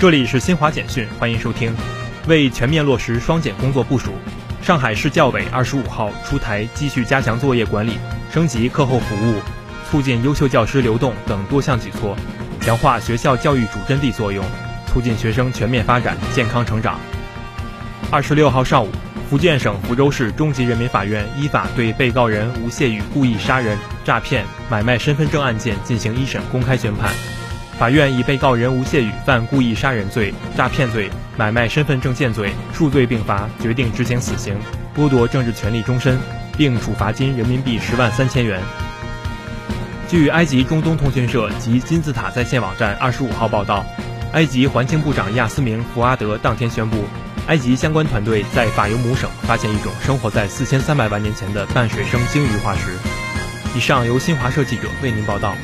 这里是新华简讯，欢迎收听。为全面落实双减工作部署，上海市教委二十五号出台继续加强作业管理、升级课后服务、促进优秀教师流动等多项举措，强化学校教育主阵地作用，促进学生全面发展、健康成长。二十六号上午，福建省福州市中级人民法院依法对被告人吴谢宇故意杀人、诈骗、买卖身份证案件进行一审公开宣判。法院以被告人吴谢宇犯故意杀人罪、诈骗罪、买卖身份证件罪数罪并罚，决定执行死刑，剥夺政治权利终身，并处罚金人民币十万三千元。据埃及中东通讯社及金字塔在线网站二十五号报道，埃及环境部长亚斯明·福阿德当天宣布，埃及相关团队在法尤姆省发现一种生活在四千三百万年前的半水生鲸鱼化石。以上由新华社记者为您报道。